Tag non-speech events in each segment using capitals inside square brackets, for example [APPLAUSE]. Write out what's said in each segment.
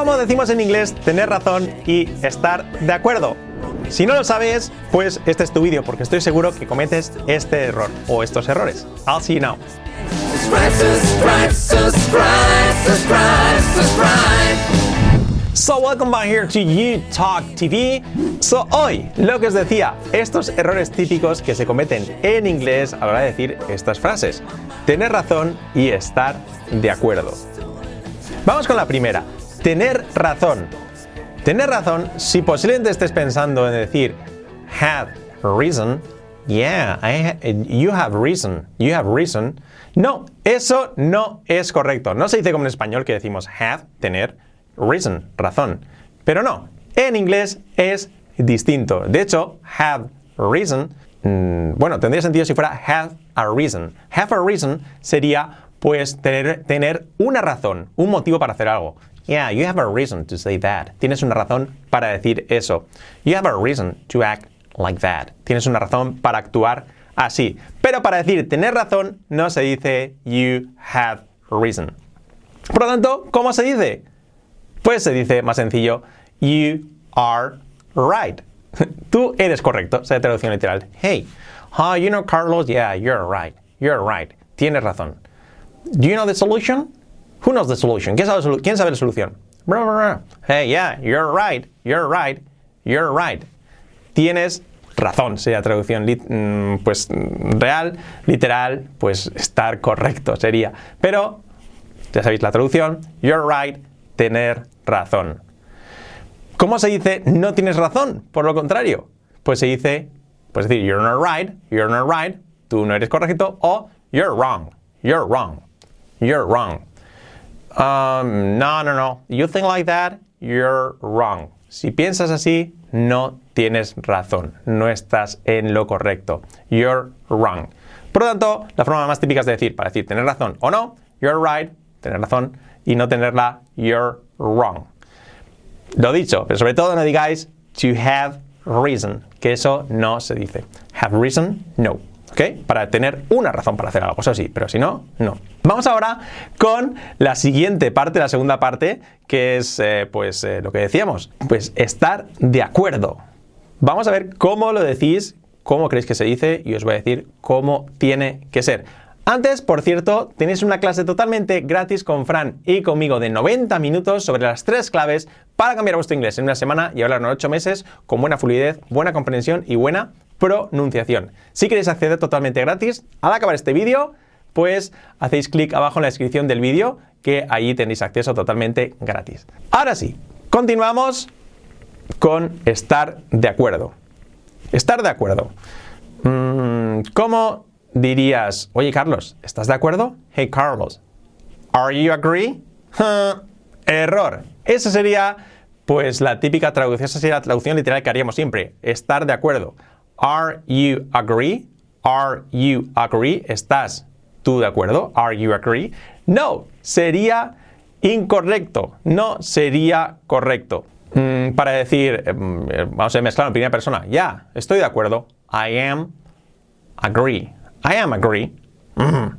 ¿Cómo decimos en inglés tener razón y estar de acuerdo? Si no lo sabes, pues este es tu vídeo porque estoy seguro que cometes este error o estos errores. I'll see you now. So welcome back here to You Talk TV. So hoy, lo que os decía, estos errores típicos que se cometen en inglés a la hora de decir estas frases. Tener razón y estar de acuerdo. Vamos con la primera. Tener razón. Tener razón, si posiblemente estés pensando en decir have reason, yeah, you have reason, you have reason. No, eso no es correcto. No se dice como en español que decimos have, tener, reason, razón. Pero no, en inglés es distinto. De hecho, have reason, mm, bueno, tendría sentido si fuera have a reason. Have a reason sería pues tener, tener una razón, un motivo para hacer algo. Yeah, you have a reason to say that. Tienes una razón para decir eso. You have a reason to act like that. Tienes una razón para actuar así. Pero para decir tener razón no se dice you have reason. Por lo tanto, ¿cómo se dice? Pues se dice más sencillo you are right. [LAUGHS] Tú eres correcto, sea traducción literal. Hey, you know Carlos, yeah, you're right. You're right. Tienes razón. Do you know the solution? Who knows the solution? ¿Quién sabe, ¿quién sabe la solución? Hey, yeah, you're right, you're right, you're right. Tienes razón, sería traducción mm, pues real, literal, pues estar correcto sería. Pero, ya sabéis la traducción, you're right, tener razón. ¿Cómo se dice no tienes razón? Por lo contrario, pues se dice, pues decir, you're not right, you're not right, tú no eres correcto, o you're wrong, you're wrong, you're wrong. Um, no, no, no. You think like that, you're wrong. Si piensas así, no tienes razón. No estás en lo correcto. You're wrong. Por lo tanto, la forma más típica es decir, para decir tener razón o no, you're right, tener razón, y no tenerla, you're wrong. Lo dicho, pero sobre todo no digáis to have reason, que eso no se dice. Have reason, no. Para tener una razón para hacer algo, eso sí, pero si no, no. Vamos ahora con la siguiente parte, la segunda parte, que es eh, pues eh, lo que decíamos, pues estar de acuerdo. Vamos a ver cómo lo decís, cómo creéis que se dice y os voy a decir cómo tiene que ser. Antes, por cierto, tenéis una clase totalmente gratis con Fran y conmigo de 90 minutos sobre las tres claves para cambiar vuestro inglés en una semana y hablarlo en 8 meses con buena fluidez, buena comprensión y buena pronunciación. Si queréis acceder totalmente gratis, al acabar este vídeo, pues hacéis clic abajo en la descripción del vídeo, que allí tenéis acceso totalmente gratis. Ahora sí, continuamos con estar de acuerdo. Estar de acuerdo. Mm, ¿Cómo dirías, oye Carlos, ¿estás de acuerdo? Hey Carlos, ¿are you agree? [LAUGHS] error. Esa sería, pues, la típica traducción, esa sería la traducción literal que haríamos siempre. Estar de acuerdo. Are you agree? Are you agree? ¿Estás tú de acuerdo? Are you agree? No, sería incorrecto. No sería correcto. Mm, para decir, em, vamos a mezclar en primera persona. Ya, estoy de acuerdo. I am agree. I am agree. Mm,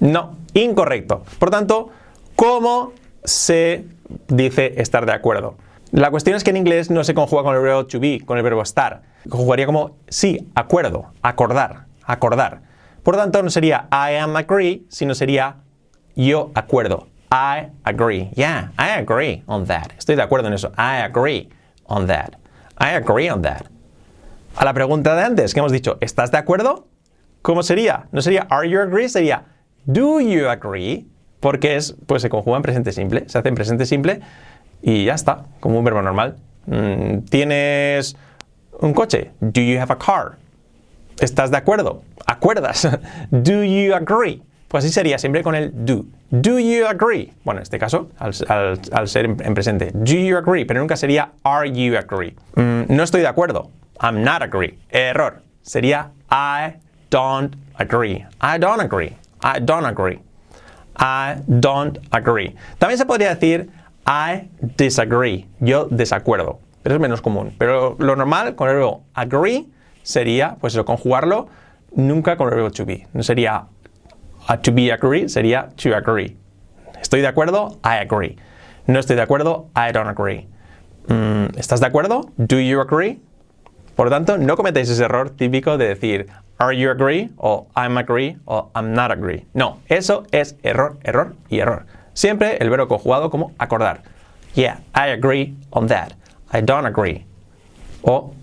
no, incorrecto. Por tanto, ¿cómo se dice estar de acuerdo? La cuestión es que en inglés no se conjuga con el verbo to be, con el verbo estar. Conjugaría como sí, acuerdo, acordar, acordar. Por tanto, no sería I am agree, sino sería yo acuerdo. I agree. Yeah, I agree on that. Estoy de acuerdo en eso. I agree on that. I agree on that. A la pregunta de antes que hemos dicho, ¿estás de acuerdo? ¿Cómo sería? No sería are you agree, sería do you agree, porque es, pues se conjuga en presente simple, se hace en presente simple y ya está, como un verbo normal. Mm, ¿Tienes un coche? Do you have a car? ¿Estás de acuerdo? ¿Acuerdas? [LAUGHS] Do you agree? Pues así sería siempre con el do. Do you agree? Bueno, en este caso, al, ser en, presente. Do you agree? Pero nunca sería are you agree. Mm, no estoy de acuerdo. I'm not agree. Error. Sería I don't agree. I don't agree. I don't agree. I don't agree. También se podría decir I disagree. Yo desacuerdo. Pero es menos común. Pero lo normal con el verbo agree sería, pues eso, conjugarlo nunca con el verbo to be. No sería to be agree, sería to agree. Estoy de acuerdo, I agree. No estoy de acuerdo. I don't agree. Mm, ¿Estás de acuerdo? Do you agree? Por lo tanto, no cometéis ese error típico de decir Are you agree? o I'm agree o I'm not agree. No, eso es error, error y error. Siempre el verbo conjugado como acordar. Yeah, I agree on that. I don't agree. O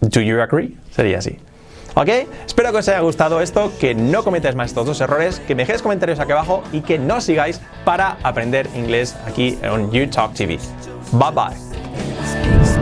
Do you agree? Sería así. ¿Ok? Espero que os haya gustado esto, que no cometáis más estos dos errores, que me dejéis comentarios aquí abajo y que nos sigáis para aprender inglés aquí en YouTalk TV. Bye bye.